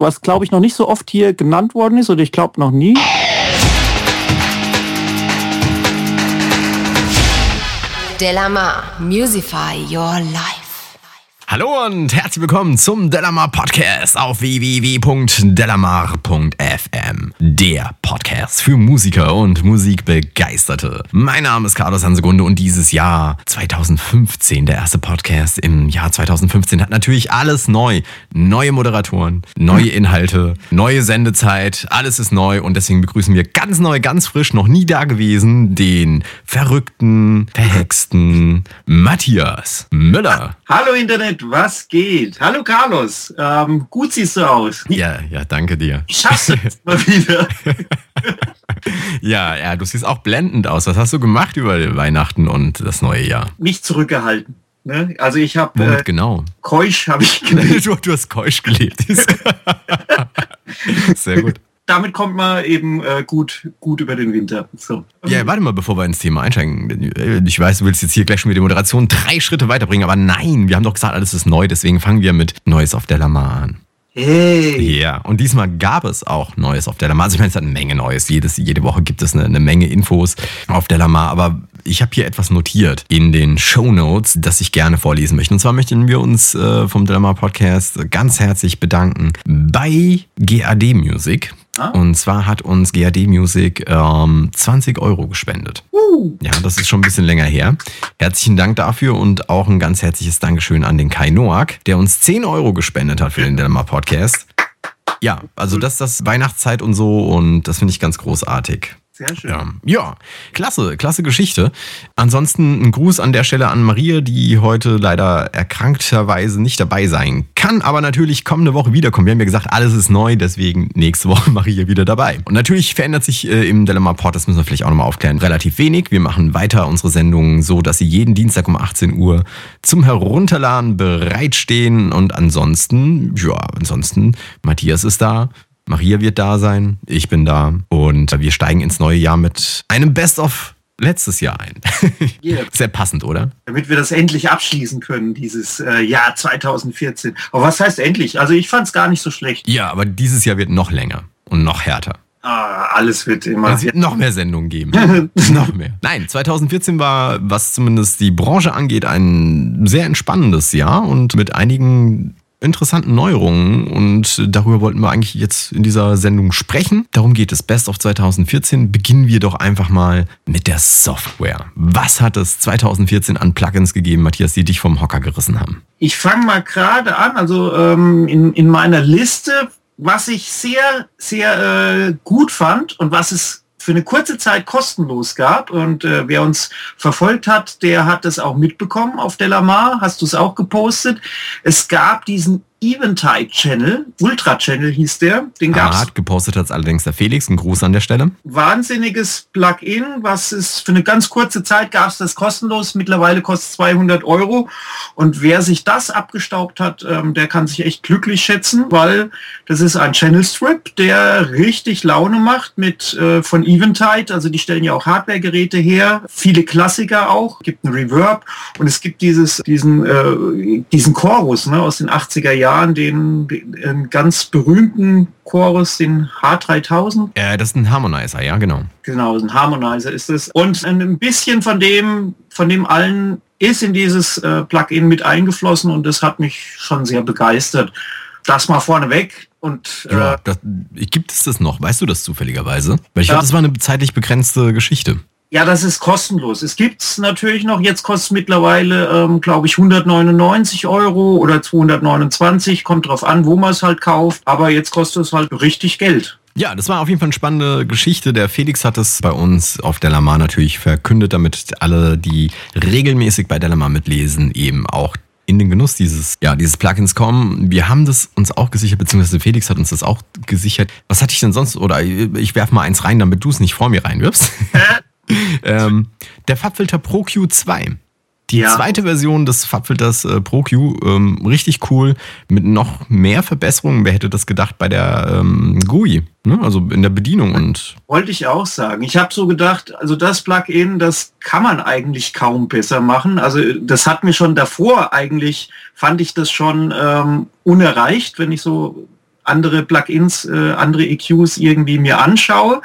was glaube ich noch nicht so oft hier genannt worden ist oder ich glaube noch nie. Delamar, Musify Your Life. Hallo und herzlich willkommen zum Delamar Podcast auf www.delamar.fm. Der Podcast für Musiker und Musikbegeisterte. Mein Name ist Carlos Hansegunde und dieses Jahr 2015, der erste Podcast im Jahr 2015, hat natürlich alles neu. Neue Moderatoren, neue Inhalte, neue Sendezeit, alles ist neu und deswegen begrüßen wir ganz neu, ganz frisch, noch nie da gewesen, den verrückten, verhexten Matthias Müller. Hallo Internet, was geht? Hallo Carlos, ähm, gut siehst du aus. Ja, ja, danke dir. Ich schaff's jetzt mal wieder. ja, ja, du siehst auch blendend aus. Was hast du gemacht über Weihnachten und das neue Jahr? Mich zurückgehalten. Ne? Also ich habe äh, genau. Keusch habe ich gelebt. du, du hast Keusch gelebt. Sehr gut damit kommt man eben äh, gut, gut über den Winter. So. Ja, warte mal, bevor wir ins Thema einsteigen. Ich weiß, du willst jetzt hier gleich schon mit der Moderation drei Schritte weiterbringen, aber nein, wir haben doch gesagt, alles ist neu, deswegen fangen wir mit Neues auf der Lamar an. Hey. Ja, und diesmal gab es auch Neues auf Delamar. Also ich meine, es hat eine Menge Neues. Jedes, jede Woche gibt es eine, eine Menge Infos auf Delamar, aber ich habe hier etwas notiert in den Show Notes, das ich gerne vorlesen möchte. Und zwar möchten wir uns äh, vom Delamar Podcast ganz herzlich bedanken bei GAD Music. Ah. Und zwar hat uns GAD Music ähm, 20 Euro gespendet. Uh. Ja, das ist schon ein bisschen länger her. Herzlichen Dank dafür und auch ein ganz herzliches Dankeschön an den Kai Noack, der uns 10 Euro gespendet hat für den Delamar Podcast. Ja, also das ist das Weihnachtszeit und so und das finde ich ganz großartig. Sehr schön. Ja. ja, klasse, klasse Geschichte. Ansonsten ein Gruß an der Stelle an Maria, die heute leider erkrankterweise nicht dabei sein kann, aber natürlich kommende Woche wiederkommen. Wir haben ja gesagt, alles ist neu, deswegen nächste Woche Maria wieder dabei. Und natürlich verändert sich äh, im Dilemma Port, das müssen wir vielleicht auch nochmal aufklären, relativ wenig. Wir machen weiter unsere Sendungen so, dass sie jeden Dienstag um 18 Uhr zum Herunterladen bereitstehen. Und ansonsten, ja, ansonsten, Matthias ist da. Maria wird da sein, ich bin da und wir steigen ins neue Jahr mit einem Best-of letztes Jahr ein. Yeah. Sehr passend, oder? Damit wir das endlich abschließen können, dieses äh, Jahr 2014. Aber was heißt endlich? Also ich fand es gar nicht so schlecht. Ja, aber dieses Jahr wird noch länger und noch härter. Ah, alles wird immer. Es wird noch mehr Sendungen geben. noch mehr. Nein, 2014 war, was zumindest die Branche angeht, ein sehr entspannendes Jahr und mit einigen interessanten Neuerungen und darüber wollten wir eigentlich jetzt in dieser Sendung sprechen. Darum geht es. Best of 2014. Beginnen wir doch einfach mal mit der Software. Was hat es 2014 an Plugins gegeben, Matthias, die dich vom Hocker gerissen haben? Ich fange mal gerade an. Also ähm, in, in meiner Liste, was ich sehr, sehr äh, gut fand und was es für eine kurze Zeit kostenlos gab. Und äh, wer uns verfolgt hat, der hat es auch mitbekommen auf Delamar. Hast du es auch gepostet? Es gab diesen Eventide Channel, Ultra Channel hieß der. Den gab's. Ah, hat gepostet hat allerdings der Felix. Ein Gruß an der Stelle. Wahnsinniges Plugin, was ist für eine ganz kurze Zeit gab es das kostenlos. Mittlerweile kostet 200 Euro. Und wer sich das abgestaubt hat, ähm, der kann sich echt glücklich schätzen, weil das ist ein Channel Strip, der richtig Laune macht mit äh, von Eventide. Also die stellen ja auch Hardware-Geräte her, viele Klassiker auch. Gibt einen Reverb und es gibt dieses diesen äh, diesen Chorus ne, aus den 80er Jahren Jahren den, den ganz berühmten Chorus, den H3000. Ja, das ist ein Harmonizer, ja, genau. Genau, ein Harmonizer ist es. Und ein bisschen von dem, von dem allen ist in dieses äh, Plugin mit eingeflossen und das hat mich schon sehr begeistert. Das mal vorneweg. Und, äh, ja, das, gibt es das noch? Weißt du das zufälligerweise? Weil ich ja. glaube, das war eine zeitlich begrenzte Geschichte. Ja, das ist kostenlos. Es gibt es natürlich noch, jetzt kostet es mittlerweile, ähm, glaube ich, 199 Euro oder 229, kommt drauf an, wo man es halt kauft. Aber jetzt kostet es halt richtig Geld. Ja, das war auf jeden Fall eine spannende Geschichte. Der Felix hat es bei uns auf Delamar natürlich verkündet, damit alle, die regelmäßig bei Delamar mitlesen, eben auch in den Genuss dieses, ja, dieses Plugins kommen. Wir haben das uns auch gesichert, beziehungsweise Felix hat uns das auch gesichert. Was hatte ich denn sonst? Oder ich werfe mal eins rein, damit du es nicht vor mir reinwirfst. ähm, der Farbfilter Pro Q2. Die ja. zweite Version des Farbfilters äh, Pro Q, ähm, richtig cool, mit noch mehr Verbesserungen. Wer hätte das gedacht bei der ähm, GUI, ne? also in der Bedienung und. Wollte ich auch sagen. Ich habe so gedacht, also das Plugin, das kann man eigentlich kaum besser machen. Also das hat mir schon davor eigentlich, fand ich das schon ähm, unerreicht, wenn ich so andere Plugins, äh, andere EQs irgendwie mir anschaue.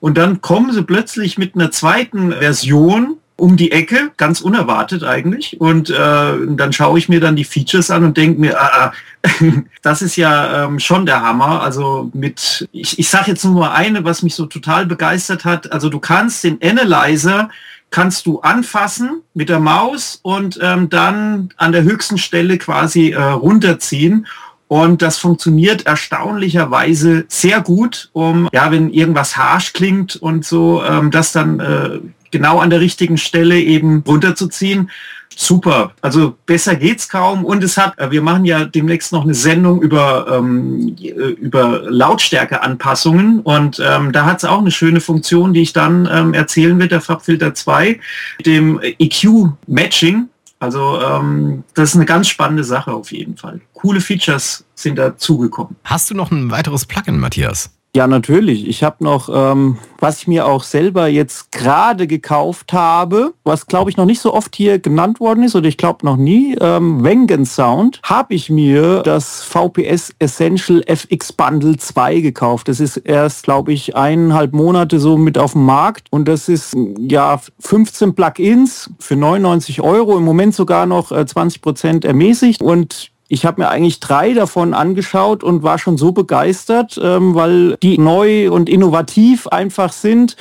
Und dann kommen sie plötzlich mit einer zweiten Version um die Ecke, ganz unerwartet eigentlich. Und äh, dann schaue ich mir dann die Features an und denke mir, ah, ah, das ist ja ähm, schon der Hammer. Also mit, ich, ich sage jetzt nur mal eine, was mich so total begeistert hat. Also du kannst den Analyzer kannst du anfassen mit der Maus und ähm, dann an der höchsten Stelle quasi äh, runterziehen. Und das funktioniert erstaunlicherweise sehr gut, um, ja, wenn irgendwas harsch klingt und so, ähm, das dann äh, genau an der richtigen Stelle eben runterzuziehen super. Also besser geht's kaum. Und es hat, äh, wir machen ja demnächst noch eine Sendung über, ähm, äh, über Lautstärkeanpassungen und ähm, da hat es auch eine schöne Funktion, die ich dann ähm, erzählen wird, der Farbfilter 2, dem EQ-Matching. Also ähm, das ist eine ganz spannende Sache auf jeden Fall. Coole Features sind dazugekommen. Hast du noch ein weiteres Plugin, Matthias? Ja, natürlich. Ich habe noch, ähm, was ich mir auch selber jetzt gerade gekauft habe, was glaube ich noch nicht so oft hier genannt worden ist oder ich glaube noch nie, ähm, Wengen Sound, habe ich mir das VPS Essential FX Bundle 2 gekauft. Das ist erst, glaube ich, eineinhalb Monate so mit auf dem Markt und das ist ja 15 Plugins für 99 Euro, im Moment sogar noch äh, 20 Prozent ermäßigt und ich habe mir eigentlich drei davon angeschaut und war schon so begeistert, ähm, weil die neu und innovativ einfach sind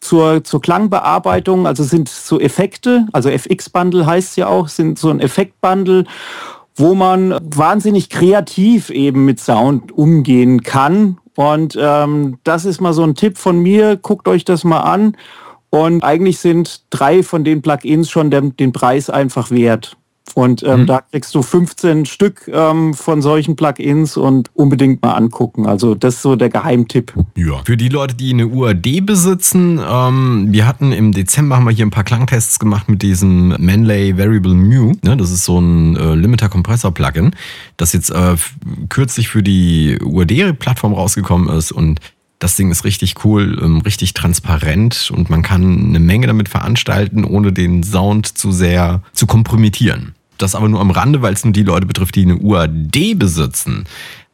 zur, zur Klangbearbeitung, also sind so Effekte, also FX-Bundle heißt ja auch, sind so ein Effekt-Bundle, wo man wahnsinnig kreativ eben mit Sound umgehen kann. Und ähm, das ist mal so ein Tipp von mir, guckt euch das mal an. Und eigentlich sind drei von den Plugins schon den, den Preis einfach wert. Und ähm, mhm. da kriegst du 15 Stück ähm, von solchen Plugins und unbedingt mal angucken. Also das ist so der Geheimtipp. Ja. Für die Leute, die eine UAD besitzen, ähm, wir hatten im Dezember haben wir hier ein paar Klangtests gemacht mit diesem Manley Variable Mu. Ne, das ist so ein äh, Limiter-Kompressor-Plugin, das jetzt äh, kürzlich für die UAD-Plattform rausgekommen ist und das Ding ist richtig cool, ähm, richtig transparent und man kann eine Menge damit veranstalten, ohne den Sound zu sehr zu kompromittieren. Das aber nur am Rande, weil es nur die Leute betrifft, die eine UAD besitzen.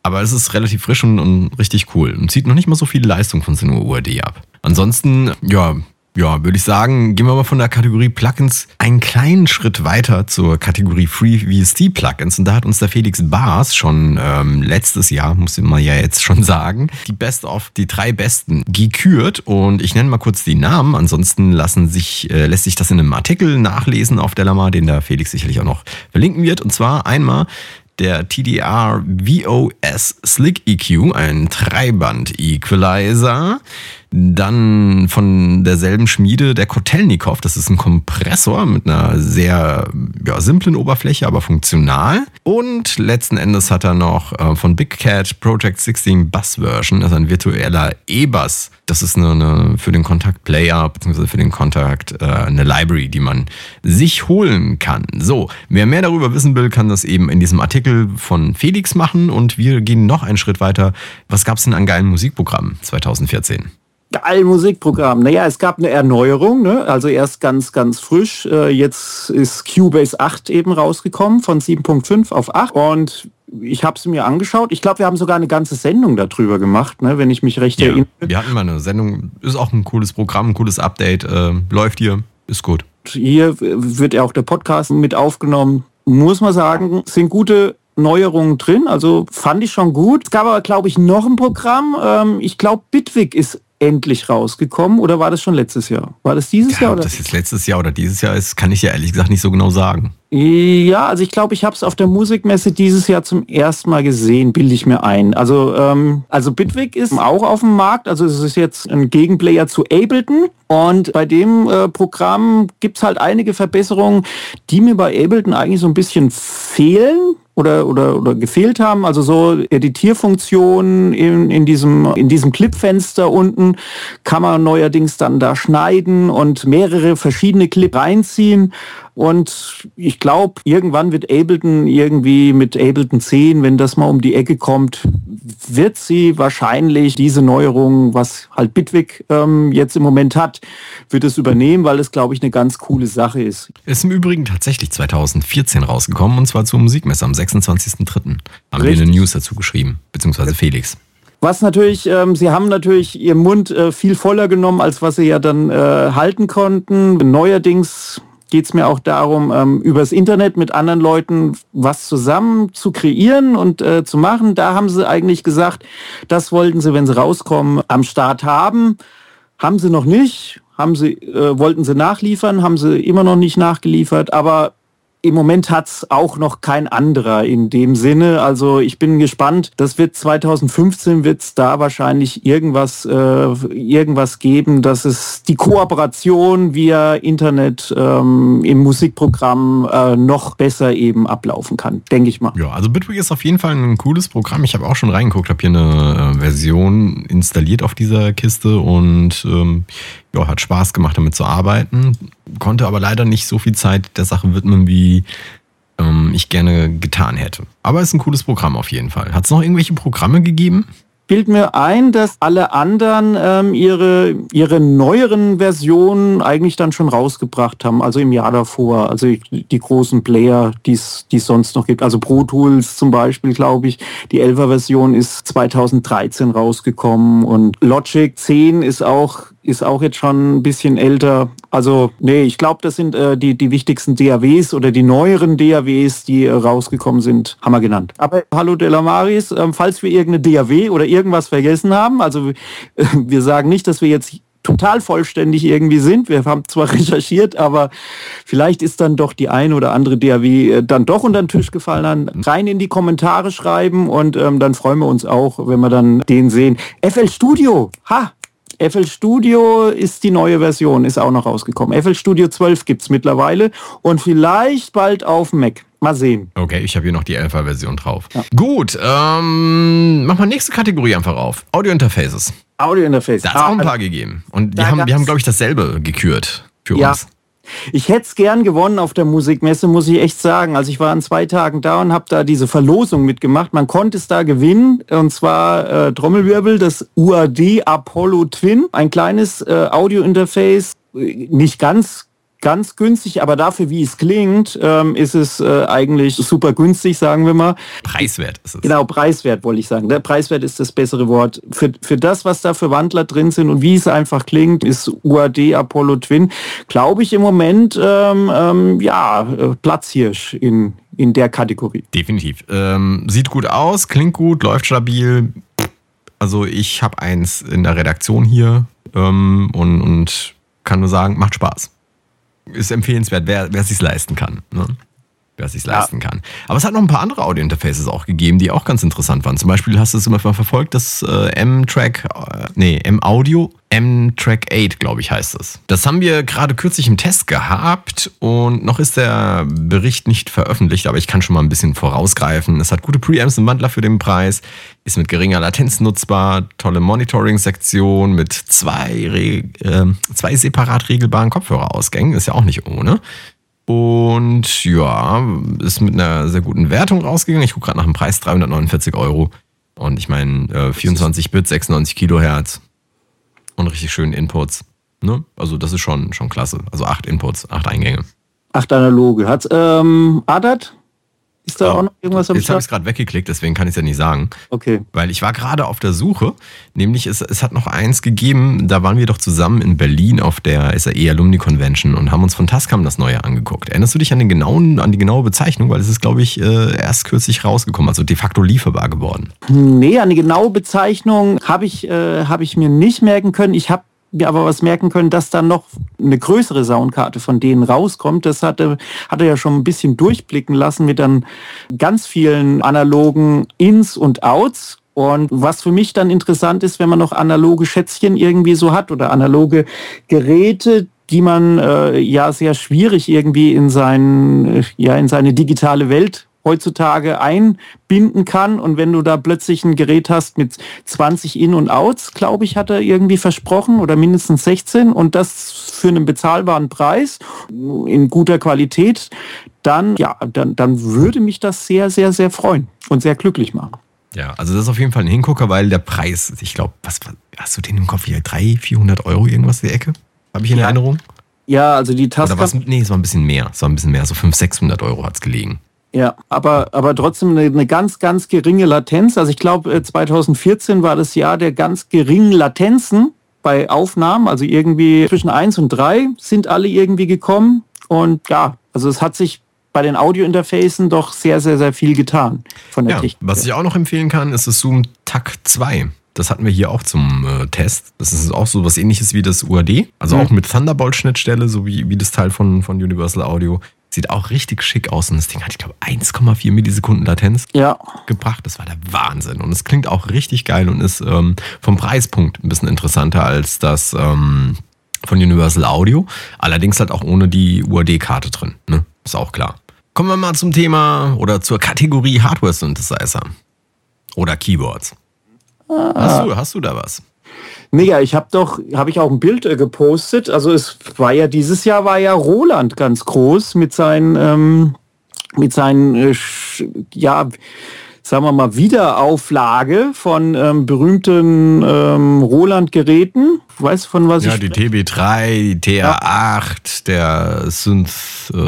Aber es ist relativ frisch und, und richtig cool und zieht noch nicht mal so viel Leistung von so einer UAD ab. Ansonsten, ja, ja, würde ich sagen, gehen wir mal von der Kategorie Plugins einen kleinen Schritt weiter zur Kategorie Free VST Plugins. Und da hat uns der Felix Bars schon ähm, letztes Jahr, muss ich mal ja jetzt schon sagen, die Best of, die drei besten gekürt. Und ich nenne mal kurz die Namen. Ansonsten lassen sich, äh, lässt sich das in einem Artikel nachlesen auf Delamar, den der Felix sicherlich auch noch verlinken wird. Und zwar einmal der TDR VOS Slick EQ, ein Dreiband Equalizer. Dann von derselben Schmiede der Kotelnikov. Das ist ein Kompressor mit einer sehr ja, simplen Oberfläche, aber funktional. Und letzten Endes hat er noch äh, von Big Cat Project 16 Bass Version, ist ein virtueller E-Bass. Das ist eine, eine, für den Kontakt Player bzw. für den Kontakt äh, eine Library, die man sich holen kann. So, wer mehr darüber wissen will, kann das eben in diesem Artikel von Felix machen und wir gehen noch einen Schritt weiter. Was gab es denn an geilen Musikprogrammen 2014? Geil Musikprogramm. Naja, es gab eine Erneuerung, ne? also erst ganz, ganz frisch. Äh, jetzt ist Cubase 8 eben rausgekommen von 7.5 auf 8 und ich habe es mir angeschaut. Ich glaube, wir haben sogar eine ganze Sendung darüber gemacht, ne? wenn ich mich recht ja, erinnere. Wir hatten mal eine Sendung, ist auch ein cooles Programm, ein cooles Update, äh, läuft hier, ist gut. Hier wird ja auch der Podcast mit aufgenommen. Muss man sagen, sind gute Neuerungen drin, also fand ich schon gut. Es gab aber, glaube ich, noch ein Programm. Ähm, ich glaube, Bitwig ist endlich rausgekommen oder war das schon letztes Jahr? War das dieses ja, Jahr? Oder? Ob das jetzt letztes Jahr oder dieses Jahr ist, kann ich ja ehrlich gesagt nicht so genau sagen. Ja, also ich glaube, ich habe es auf der Musikmesse dieses Jahr zum ersten Mal gesehen, bilde ich mir ein. Also, ähm, also Bitwig ist auch auf dem Markt, also es ist jetzt ein Gegenplayer zu Ableton. Und bei dem äh, Programm gibt es halt einige Verbesserungen, die mir bei Ableton eigentlich so ein bisschen fehlen oder, oder, oder gefehlt haben. Also so Editierfunktionen in, in diesem, in diesem Clipfenster unten kann man neuerdings dann da schneiden und mehrere verschiedene Clip reinziehen. Und ich glaube, irgendwann wird Ableton irgendwie mit Ableton 10, wenn das mal um die Ecke kommt, wird sie wahrscheinlich diese Neuerung, was halt Bitwig ähm, jetzt im Moment hat, wird es übernehmen, weil es, glaube ich, eine ganz coole Sache ist. Ist im Übrigen tatsächlich 2014 rausgekommen und zwar zur Musikmesse am 26.03. Haben wir eine News dazu geschrieben, beziehungsweise Felix. Was natürlich, ähm, sie haben natürlich ihren Mund äh, viel voller genommen, als was sie ja dann äh, halten konnten. Neuerdings geht es mir auch darum, ähm, übers Internet mit anderen Leuten was zusammen zu kreieren und äh, zu machen. Da haben sie eigentlich gesagt, das wollten sie, wenn sie rauskommen, am Start haben. Haben sie noch nicht, haben sie, äh, wollten sie nachliefern, haben sie immer noch nicht nachgeliefert, aber im Moment hat's auch noch kein anderer in dem Sinne. Also ich bin gespannt. Das wird 2015 wird's da wahrscheinlich irgendwas, äh, irgendwas geben, dass es die Kooperation via Internet ähm, im Musikprogramm äh, noch besser eben ablaufen kann, denke ich mal. Ja, also Bitwig ist auf jeden Fall ein cooles Programm. Ich habe auch schon reingeguckt, habe hier eine äh, Version installiert auf dieser Kiste und ähm, ja, hat Spaß gemacht, damit zu arbeiten. Konnte aber leider nicht so viel Zeit der Sache widmen, wie ähm, ich gerne getan hätte. Aber ist ein cooles Programm auf jeden Fall. Hat es noch irgendwelche Programme gegeben? Bild mir ein, dass alle anderen ähm, ihre, ihre neueren Versionen eigentlich dann schon rausgebracht haben, also im Jahr davor. Also die großen Player, die es sonst noch gibt. Also Pro Tools zum Beispiel, glaube ich, die 11er Version ist 2013 rausgekommen und Logic 10 ist auch ist auch jetzt schon ein bisschen älter. Also, nee, ich glaube, das sind äh, die, die wichtigsten DAWs oder die neueren DAWs, die äh, rausgekommen sind, haben wir genannt. Aber hallo Delamaris, äh, falls wir irgendeine DAW oder irgendwas vergessen haben, also äh, wir sagen nicht, dass wir jetzt total vollständig irgendwie sind. Wir haben zwar recherchiert, aber vielleicht ist dann doch die eine oder andere DAW äh, dann doch unter den Tisch gefallen. Dann rein in die Kommentare schreiben und ähm, dann freuen wir uns auch, wenn wir dann den sehen. FL Studio, ha, FL Studio ist die neue Version, ist auch noch rausgekommen. FL Studio 12 gibt es mittlerweile und vielleicht bald auf Mac. Mal sehen. Okay, ich habe hier noch die 11er Version drauf. Ja. Gut, ähm, mach mal nächste Kategorie einfach auf. Audio Interfaces. Audio Interfaces. Da hat es auch ein paar gegeben. Und die haben, wir haben, glaube ich, dasselbe gekürt für ja. uns. Ich hätte es gern gewonnen auf der Musikmesse, muss ich echt sagen. Also ich war an zwei Tagen da und habe da diese Verlosung mitgemacht. Man konnte es da gewinnen und zwar äh, Trommelwirbel, das UAD Apollo Twin, ein kleines äh, Audio-Interface, nicht ganz ganz günstig, aber dafür, wie es klingt, ähm, ist es äh, eigentlich super günstig, sagen wir mal. Preiswert ist es. Genau, preiswert wollte ich sagen. Der Preiswert ist das bessere Wort. Für, für das, was da für Wandler drin sind und wie es einfach klingt, ist UAD Apollo Twin, glaube ich, im Moment ähm, ähm, ja, äh, Platzhirsch in, in der Kategorie. Definitiv. Ähm, sieht gut aus, klingt gut, läuft stabil. Also ich habe eins in der Redaktion hier ähm, und, und kann nur sagen, macht Spaß ist empfehlenswert, wer, wer sich leisten kann. Ne? Wer sich ja. leisten kann. Aber es hat noch ein paar andere Audio-Interfaces auch gegeben, die auch ganz interessant waren. Zum Beispiel hast du es immer verfolgt, das äh, M-Track, äh, nee, M-Audio, M-Track 8, glaube ich, heißt es. Das haben wir gerade kürzlich im Test gehabt und noch ist der Bericht nicht veröffentlicht, aber ich kann schon mal ein bisschen vorausgreifen. Es hat gute Preamps im Wandler für den Preis, ist mit geringer Latenz nutzbar, tolle Monitoring-Sektion mit zwei, äh, zwei separat regelbaren Kopfhörerausgängen, ist ja auch nicht ohne. Und ja, ist mit einer sehr guten Wertung rausgegangen. Ich gucke gerade nach dem Preis, 349 Euro. Und ich meine, äh, 24 Bit, 96 Kilohertz und richtig schönen Inputs. Ne? Also das ist schon, schon klasse. Also acht Inputs, acht Eingänge. Acht analoge. Hat ähm, ADAT? Ist da oh, auch noch irgendwas am Jetzt habe ich es gerade weggeklickt, deswegen kann ich es ja nicht sagen. Okay. Weil ich war gerade auf der Suche, nämlich es, es hat noch eins gegeben, da waren wir doch zusammen in Berlin auf der SAE Alumni Convention und haben uns von Tascam das Neue angeguckt. Erinnerst du dich an, den genauen, an die genaue Bezeichnung? Weil es ist, glaube ich, äh, erst kürzlich rausgekommen, also de facto lieferbar geworden. Nee, an die genaue Bezeichnung habe ich, äh, hab ich mir nicht merken können. Ich habe wir aber was merken können, dass dann noch eine größere Soundkarte von denen rauskommt. Das hatte, hatte ja schon ein bisschen durchblicken lassen mit dann ganz vielen analogen Ins und Outs. Und was für mich dann interessant ist, wenn man noch analoge Schätzchen irgendwie so hat oder analoge Geräte, die man äh, ja sehr schwierig irgendwie in sein, ja in seine digitale Welt heutzutage einbinden kann. Und wenn du da plötzlich ein Gerät hast mit 20 In- und Outs, glaube ich, hat er irgendwie versprochen oder mindestens 16 und das für einen bezahlbaren Preis in guter Qualität, dann, ja, dann, dann würde mich das sehr, sehr, sehr freuen und sehr glücklich machen. Ja, also das ist auf jeden Fall ein Hingucker, weil der Preis, ich glaube, was hast du den im Kopf hier? 300, 400 Euro irgendwas die Ecke? Habe ich in Ja. Erinnerung? Ja, also die was? Nee, es war ein bisschen mehr. Es war ein bisschen mehr. So 500, 600 Euro hat's gelegen. Ja, aber, aber trotzdem eine, eine ganz, ganz geringe Latenz. Also ich glaube, äh, 2014 war das Jahr der ganz geringen Latenzen bei Aufnahmen. Also irgendwie zwischen 1 und 3 sind alle irgendwie gekommen. Und ja, also es hat sich bei den Audiointerfacen doch sehr, sehr, sehr viel getan von der Ja, Technik. was ich auch noch empfehlen kann, ist das Zoom TAC 2. Das hatten wir hier auch zum äh, Test. Das ist auch so was ähnliches wie das UAD. Also Mhm. auch mit Thunderbolt-Schnittstelle, so wie, wie das Teil von, von Universal Audio. Sieht auch richtig schick aus. Und das Ding hat, ich glaube, 1,4 Millisekunden Latenz ja, gebracht. Das war der Wahnsinn. Und es klingt auch richtig geil und ist ähm, vom Preispunkt ein bisschen interessanter als das ähm, von Universal Audio. Allerdings halt auch ohne die UAD-Karte drin. Ne? Ist auch klar. Kommen wir mal zum Thema oder zur Kategorie Hardware-Synthesizer. Oder Keyboards. Hast, du, hast du da was? Mega. Ich habe doch, habe ich auch ein Bild äh, gepostet. Also es war ja dieses Jahr war ja Roland ganz groß mit seinen, ähm, mit seinen, äh, ja, sagen wir mal, Wiederauflage von ähm, berühmten ähm, Roland-Geräten. Weißt du, von was Ja, ich die TB3, die TR8, der Synth, äh,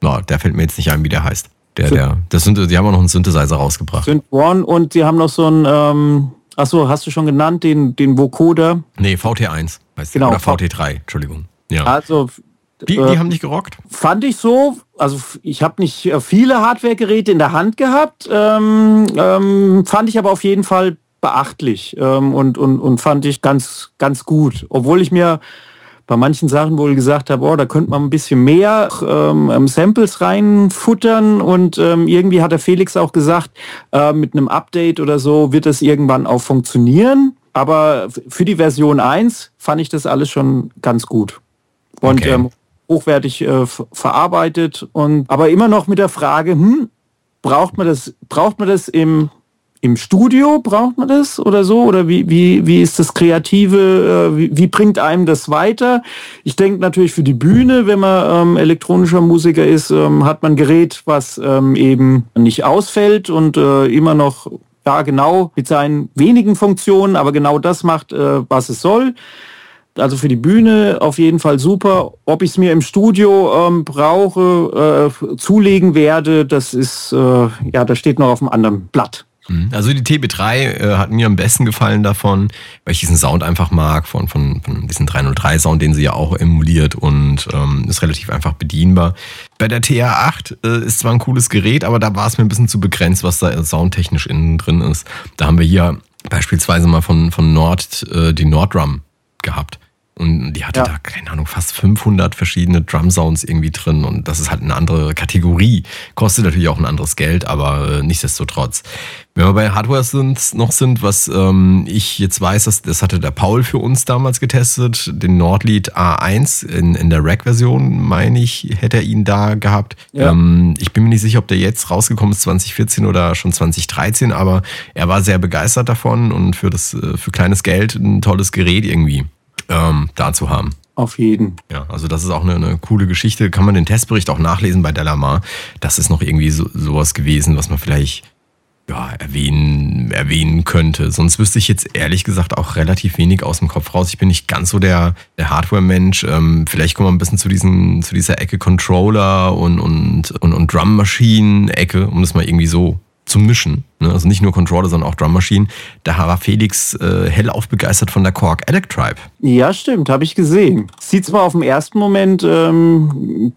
na, der fällt mir jetzt nicht ein, wie der heißt. Der, der, das sind, die haben auch noch einen Synthesizer rausgebracht. Synth One und sie haben noch so ein, ähm, achso, hast du schon genannt, den, den Vocoder. Nee, VT1 heißt Genau, der. Oder VT3, Entschuldigung. Ja. Also Die, äh, die haben dich gerockt? fand ich so, also ich habe nicht äh, viele Hardware-Geräte in der Hand gehabt, ähm, ähm, fand ich aber auf jeden Fall beachtlich ähm, und, und, und fand ich ganz, ganz gut. Obwohl ich mir bei manchen Sachen wohl gesagt habe, oh, da könnte man ein bisschen mehr ähm, ähm, Samples reinfuttern und ähm, irgendwie hat der Felix auch gesagt, äh, mit einem Update oder so wird das irgendwann auch funktionieren. Aber für die Version 1 fand ich das alles schon ganz gut. Und Okay. ähm, hochwertig äh, ver- verarbeitet und aber immer noch mit der Frage, hm, braucht man das, braucht man das im, im Studio, braucht man das oder so? Oder wie, wie, wie ist das Kreative, äh, wie, wie bringt einem das weiter? Ich denke natürlich für die Bühne, wenn man ähm, elektronischer Musiker ist, ähm, hat man ein Gerät, was ähm, eben nicht ausfällt und äh, immer noch ja genau mit seinen wenigen Funktionen, aber genau das macht, äh, was es soll. Also für die Bühne auf jeden Fall super. Ob ich es mir im Studio ähm, brauche, äh, zulegen werde, das ist, äh, ja, das steht noch auf einem anderen Blatt. Mhm. Also die TB3 äh, hat mir am besten gefallen davon, weil ich diesen Sound einfach mag, von, von, von diesem 303-Sound, den sie ja auch emuliert und ähm, ist relativ einfach bedienbar. Bei der TR8 äh, ist zwar ein cooles Gerät, aber da war es mir ein bisschen zu begrenzt, was da soundtechnisch innen drin ist. Da haben wir hier beispielsweise mal von, von Nord äh, die Norddrum gehabt. Und die hatte Ja. da, keine Ahnung, fast 500 verschiedene Drum-Sounds irgendwie drin. Und das ist halt eine andere Kategorie. Kostet natürlich auch ein anderes Geld, aber äh, nichtsdestotrotz. Wenn wir bei Hardware sind, noch sind, was ähm, ich jetzt weiß, das, das hatte der Paul für uns damals getestet, den Nordlead A1 in, in der Rack-Version, meine ich, hätte er ihn da gehabt. Ja. Ähm, ich bin mir nicht sicher, ob der jetzt rausgekommen ist, 2014 oder schon 2013, aber er war sehr begeistert davon und für das äh, für kleines Geld ein tolles Gerät irgendwie ähm, da zu haben. Auf jeden. Ja, also das ist auch eine, eine coole Geschichte. Kann man den Testbericht auch nachlesen bei Delamar. Das ist noch irgendwie so, sowas gewesen, was man vielleicht ja, erwähnen, erwähnen könnte. Sonst wüsste ich jetzt ehrlich gesagt auch relativ wenig aus dem Kopf raus. Ich bin nicht ganz so der, der Hardware-Mensch. Ähm, vielleicht kommen wir ein bisschen zu, diesen, zu dieser Ecke Controller und, und, und, und Drum-Maschinen-Ecke, um das mal irgendwie so zu mischen. Ne? Also nicht nur Controller, sondern auch Drum-Maschinen. Da war Felix äh, hellauf begeistert von der Korg Electribe. Ja, stimmt, habe ich gesehen. Sieht zwar auf den ersten Moment, ähm,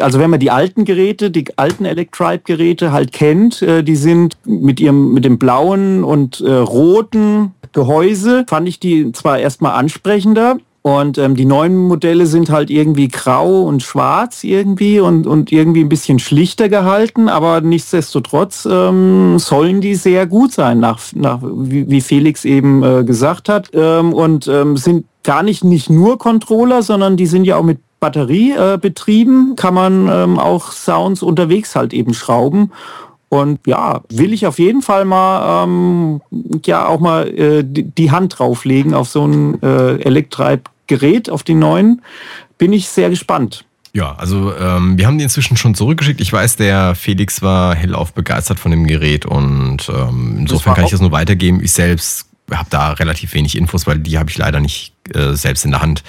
also wenn man die alten Geräte, die alten Electribe-Geräte halt kennt, äh, die sind mit ihrem, mit dem blauen und äh, roten Gehäuse, fand ich die zwar erstmal ansprechender. Und ähm, die neuen Modelle sind halt irgendwie grau und schwarz irgendwie und, und irgendwie ein bisschen schlichter gehalten, aber nichtsdestotrotz ähm, sollen die sehr gut sein, nach, nach wie, wie Felix eben äh, gesagt hat. Ähm, und ähm, sind gar nicht, nicht nur Controller, sondern die sind ja auch mit Batterie äh, betrieben, kann man ähm, auch Sounds unterwegs halt eben schrauben. Und ja, will ich auf jeden Fall mal ähm, ja auch mal äh, die, Hand drauflegen auf so ein äh, Electribe-Gerät, auf die neuen. Bin ich sehr gespannt. Ja, also ähm, wir haben die inzwischen schon zurückgeschickt. Ich weiß, der Felix war hellauf begeistert von dem Gerät und ähm, insofern kann ich das nur weitergeben. Ich selbst habe da relativ wenig Infos, weil die habe ich leider nicht äh, selbst in der Hand.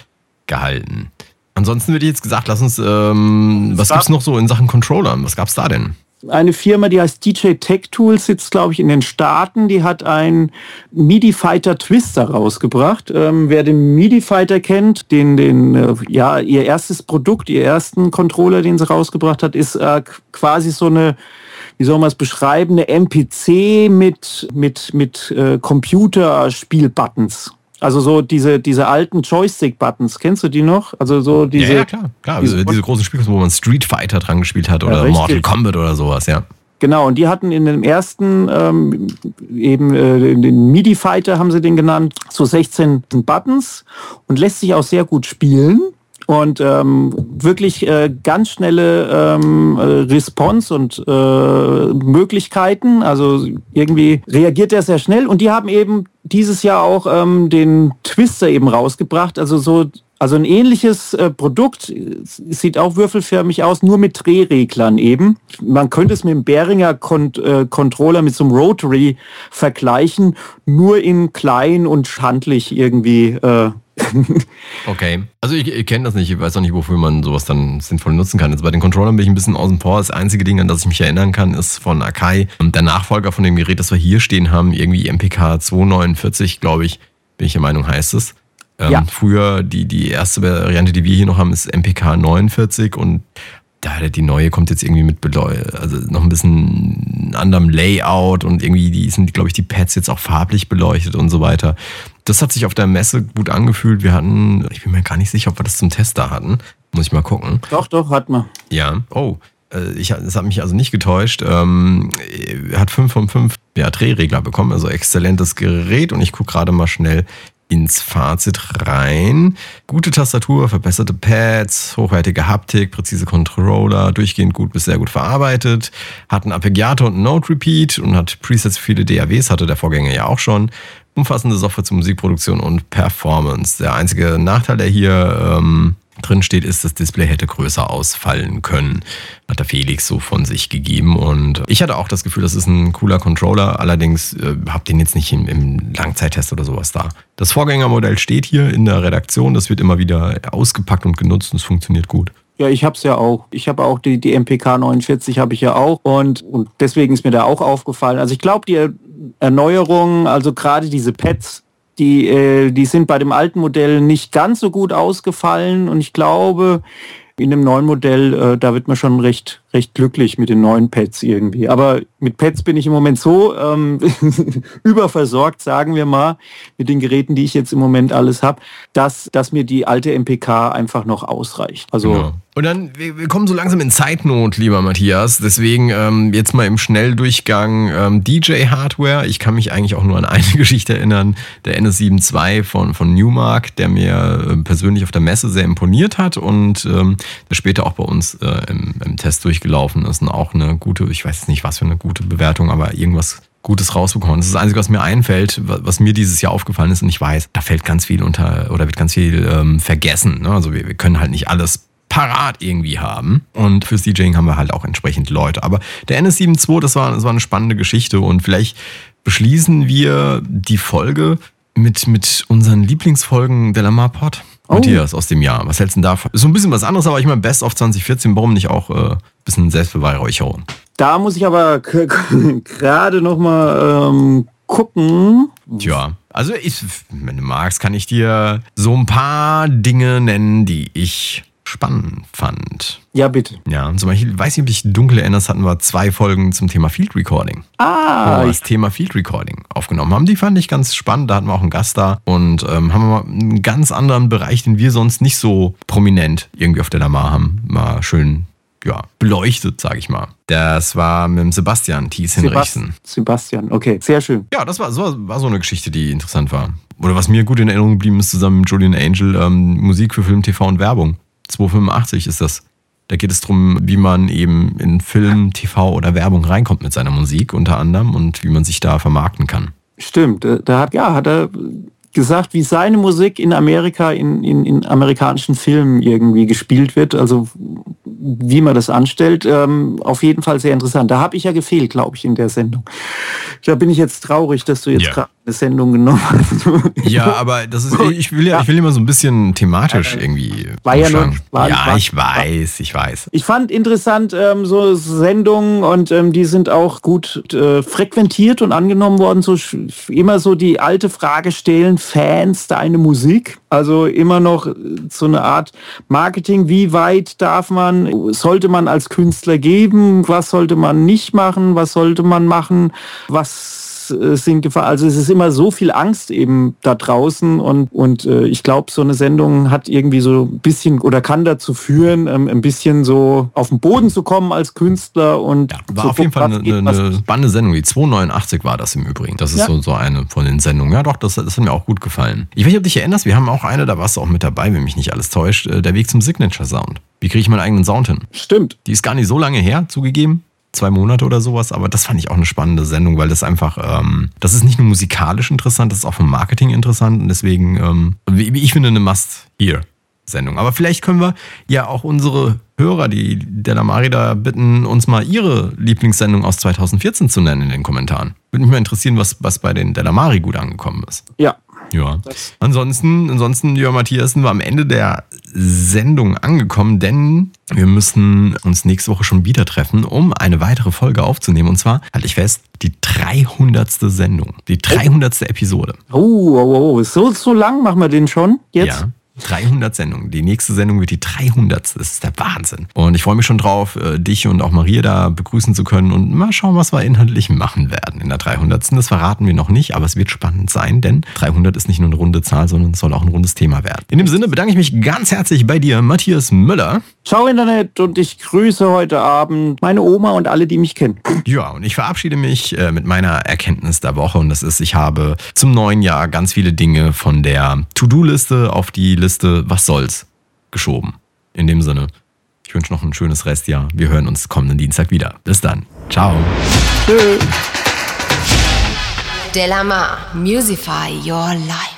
gehalten. Ansonsten würde ich jetzt gesagt, lass uns, ähm, was gibt's noch so in Sachen Controller? Was gab's da denn? Eine Firma, die heißt DJ Tech Tools, sitzt, glaube ich, in den Staaten. Die hat einen MIDI Fighter Twister rausgebracht. Ähm, wer den MIDI Fighter kennt, den, den, äh, ja, ihr erstes Produkt, ihr ersten Controller, den sie rausgebracht hat, ist äh, quasi so eine, wie soll man es beschreiben, eine MPC mit, mit, mit äh, Computerspielbuttons. Also so diese, diese alten Joystick-Buttons, kennst du die noch? Also so diese. Ja, ja klar, klar. Diese, diese großen Spiele, wo man Street Fighter dran gespielt hat oder ja, Mortal Kombat oder sowas, ja. Genau, und die hatten in dem ersten, ähm, eben äh, den MIDI-Fighter haben sie den genannt, so 16 Buttons und lässt sich auch sehr gut spielen und ähm, wirklich äh, ganz schnelle ähm, äh, Response und äh, Möglichkeiten. Also irgendwie reagiert er sehr schnell und die haben eben dieses Jahr auch ähm, den Twister eben rausgebracht. Also so also ein ähnliches äh, Produkt, sieht auch würfelförmig aus, nur mit Drehreglern eben. Man könnte es mit dem Behringer Kont äh, Controller mit so einem Rotary vergleichen, nur in klein und handlich irgendwie äh, okay. Also ich, ich kenne das nicht, ich weiß auch nicht, wofür man sowas dann sinnvoll nutzen kann. Jetzt bei den Controllern bin ich ein bisschen außen vor. Das einzige Ding, an das ich mich erinnern kann, ist von Akai. Und der Nachfolger von dem Gerät, das wir hier stehen haben, irgendwie MPK 249, glaube ich, bin ich der Meinung, heißt es. Ähm, ja. Früher, die, die erste Variante, die wir hier noch haben, ist MPK 49 und ja, die neue kommt jetzt irgendwie mit also noch ein bisschen anderem Layout und irgendwie die sind, glaube ich, die Pads jetzt auch farblich beleuchtet und so weiter. Das hat sich auf der Messe gut angefühlt. Wir hatten, ich bin mir gar nicht sicher, ob wir das zum Test da hatten. Muss ich mal gucken. Doch, doch, hat man. Ja. Oh, äh, ich, das hat mich also nicht getäuscht. Ähm, hat 5 von 5 ja, Drehregler bekommen, also exzellentes Gerät und ich gucke gerade mal schnell ins Fazit rein. Gute Tastatur, verbesserte Pads, hochwertige Haptik, präzise Controller, durchgehend gut bis sehr gut verarbeitet, hat einen Arpeggiator und einen Note Repeat und hat Presets für viele DAWs, hatte der Vorgänger ja auch schon. Umfassende Software zur Musikproduktion und Performance. Der einzige Nachteil, der hier ähm, drin steht, ist, das Display hätte größer ausfallen können. Hat der Felix so von sich gegeben. Und ich hatte auch das Gefühl, das ist ein cooler Controller. Allerdings äh, habe den jetzt nicht im, im Langzeittest oder sowas da. Das Vorgängermodell steht hier in der Redaktion. Das wird immer wieder ausgepackt und genutzt und es funktioniert gut. Ja, ich habe es ja auch. Ich habe auch die, die MPK 49 habe ich ja auch und, und deswegen ist mir da auch aufgefallen. Also ich glaube, die Erneuerungen, also gerade diese Pads, die, äh, die sind bei dem alten Modell nicht ganz so gut ausgefallen und ich glaube, in dem neuen Modell, äh, da wird man schon recht, recht glücklich mit den neuen Pads irgendwie. Aber mit Pads bin ich im Moment so ähm, überversorgt, sagen wir mal, mit den Geräten, die ich jetzt im Moment alles habe, dass, dass mir die alte MPK einfach noch ausreicht. Also genau. Und dann, wir, wir, kommen so langsam in Zeitnot, lieber Matthias. Deswegen ähm, jetzt mal im Schnelldurchgang ähm, DJ-Hardware. Ich kann mich eigentlich auch nur an eine Geschichte erinnern, der NS7 II von, von Newmark, der mir äh, persönlich auf der Messe sehr imponiert hat und ähm, der später auch bei uns äh, im, im Test durchgelaufen ist und auch eine gute, ich weiß nicht was für eine gute Bewertung, aber irgendwas Gutes rausbekommen. Das ist das Einzige, was mir einfällt, was mir dieses Jahr aufgefallen ist und ich weiß, da fällt ganz viel unter oder wird ganz viel ähm, vergessen. Ne? Also wir, wir können halt nicht alles parat irgendwie haben. Und fürs DJing haben wir halt auch entsprechend Leute. Aber der NS7 II, das war, das war eine spannende Geschichte und vielleicht beschließen wir die Folge mit, mit unseren Lieblingsfolgen der Lamar Pod. Oh. Matthias aus dem Jahr. Was hältst du denn davon? Ist so ein bisschen was anderes, aber ich meine, Best of 2014, warum nicht auch äh, ein bisschen Selbstbeweihräucherung? Da muss ich aber gerade noch mal ähm, gucken. Tja, also ich, wenn du magst, kann ich dir so ein paar Dinge nennen, die ich spannend fand. Ja, bitte. Ja, zum Beispiel, weiß ich, ob ich dunkel erinnerst, hatten wir zwei Folgen zum Thema Field Recording. Ah. Wo wir das Thema Field Recording aufgenommen haben. Die fand ich ganz spannend. Da hatten wir auch einen Gast da und ähm, haben wir mal einen ganz anderen Bereich, den wir sonst nicht so prominent irgendwie auf der Lamar haben, mal schön ja, beleuchtet, sage ich mal. Das war mit dem Sebastian Thies Hinrichsen. Sebastian, okay, sehr schön. Ja, das war, so, war so eine Geschichte, die interessant war. Oder was mir gut in Erinnerung geblieben ist, zusammen mit Julian Angel, ähm, Musik für Film, TV und Werbung. 285 ist das. Da geht es darum, wie man eben in Film, TV oder Werbung reinkommt mit seiner Musik unter anderem und wie man sich da vermarkten kann. Stimmt, da hat, ja, hat er gesagt, wie seine Musik in Amerika, in, in, in amerikanischen Filmen irgendwie gespielt wird. Also wie man das anstellt. Ähm, auf jeden Fall sehr interessant. Da habe ich ja gefehlt, glaube ich, in der Sendung. Da bin ich jetzt traurig, dass du jetzt Ja. gerade eine Sendung genommen hast. Ja, aber das ist, ich will ja, ich will immer so ein bisschen thematisch irgendwie. War ja nur- war- ja, war- ich weiß, ich weiß. Ich fand interessant ähm, so Sendungen und ähm, die sind auch gut äh, frequentiert und angenommen worden. So immer so die alte Frage stellen: Fans deine Musik? Also immer noch äh, so eine Art Marketing. Wie weit darf man, sollte man als Künstler geben? Was sollte man nicht machen? Was sollte man machen? Was äh, sind Gefahr. Also es ist immer so viel Angst eben da draußen und, und äh, ich glaube, so eine Sendung hat irgendwie so ein bisschen oder kann dazu führen, ähm, ein bisschen so auf den Boden zu kommen als Künstler und Ja, war auf jeden Fall eine, eine spannende Sendung. Die 289 war das im Übrigen. Das ist Ja. so, so eine von den Sendungen. Ja, doch, das, das hat mir auch gut gefallen. Ich weiß nicht, ob du dich erinnerst, wir haben auch eine, da warst du auch mit dabei, wenn mich nicht alles täuscht. äh, Der Weg zum Signature Sound. Wie kriege ich meinen eigenen Sound hin? Stimmt. Die ist gar nicht so lange her, zugegeben. Zwei Monate oder sowas, aber das fand ich auch eine spannende Sendung, weil das einfach, ähm, das ist nicht nur musikalisch interessant, das ist auch vom Marketing interessant und deswegen, ähm, ich finde, eine Must-Hear-Sendung. Aber vielleicht können wir ja auch unsere Hörer, die Delamari da bitten, uns mal ihre Lieblingssendung aus 2014 zu nennen in den Kommentaren. Würde mich mal interessieren, was, was bei den Delamari gut angekommen ist. Ja. Ja. Ansonsten, ansonsten, lieber Matthias, sind wir am Ende der Sendung angekommen, denn wir müssen uns nächste Woche schon wieder treffen, um eine weitere Folge aufzunehmen. Und zwar, halte ich fest, die 300. Sendung, die 300. Episode. Oh, oh, oh, so, so lang machen wir den schon jetzt? Ja. 300 Sendungen. Die nächste Sendung wird die 300. Das ist der Wahnsinn. Und ich freue mich schon drauf, äh, dich und auch Maria da begrüßen zu können und mal schauen, was wir inhaltlich machen werden in der 300. Das verraten wir noch nicht, aber es wird spannend sein, denn 300 ist nicht nur eine runde Zahl, sondern es soll auch ein rundes Thema werden. In dem Sinne bedanke ich mich ganz herzlich bei dir, Matthias Müller. Ciao Internet und ich grüße heute Abend meine Oma und alle, die mich kennen. Ja, und ich verabschiede mich äh, mit meiner Erkenntnis der Woche und das ist, ich habe zum neuen Jahr ganz viele Dinge von der To-Do-Liste auf die Liste Was soll's geschoben. In dem Sinne, ich wünsche noch ein schönes Restjahr. Wir hören uns kommenden Dienstag wieder. Bis dann. Ciao. Tschüss. Delamar, Musify Your Life.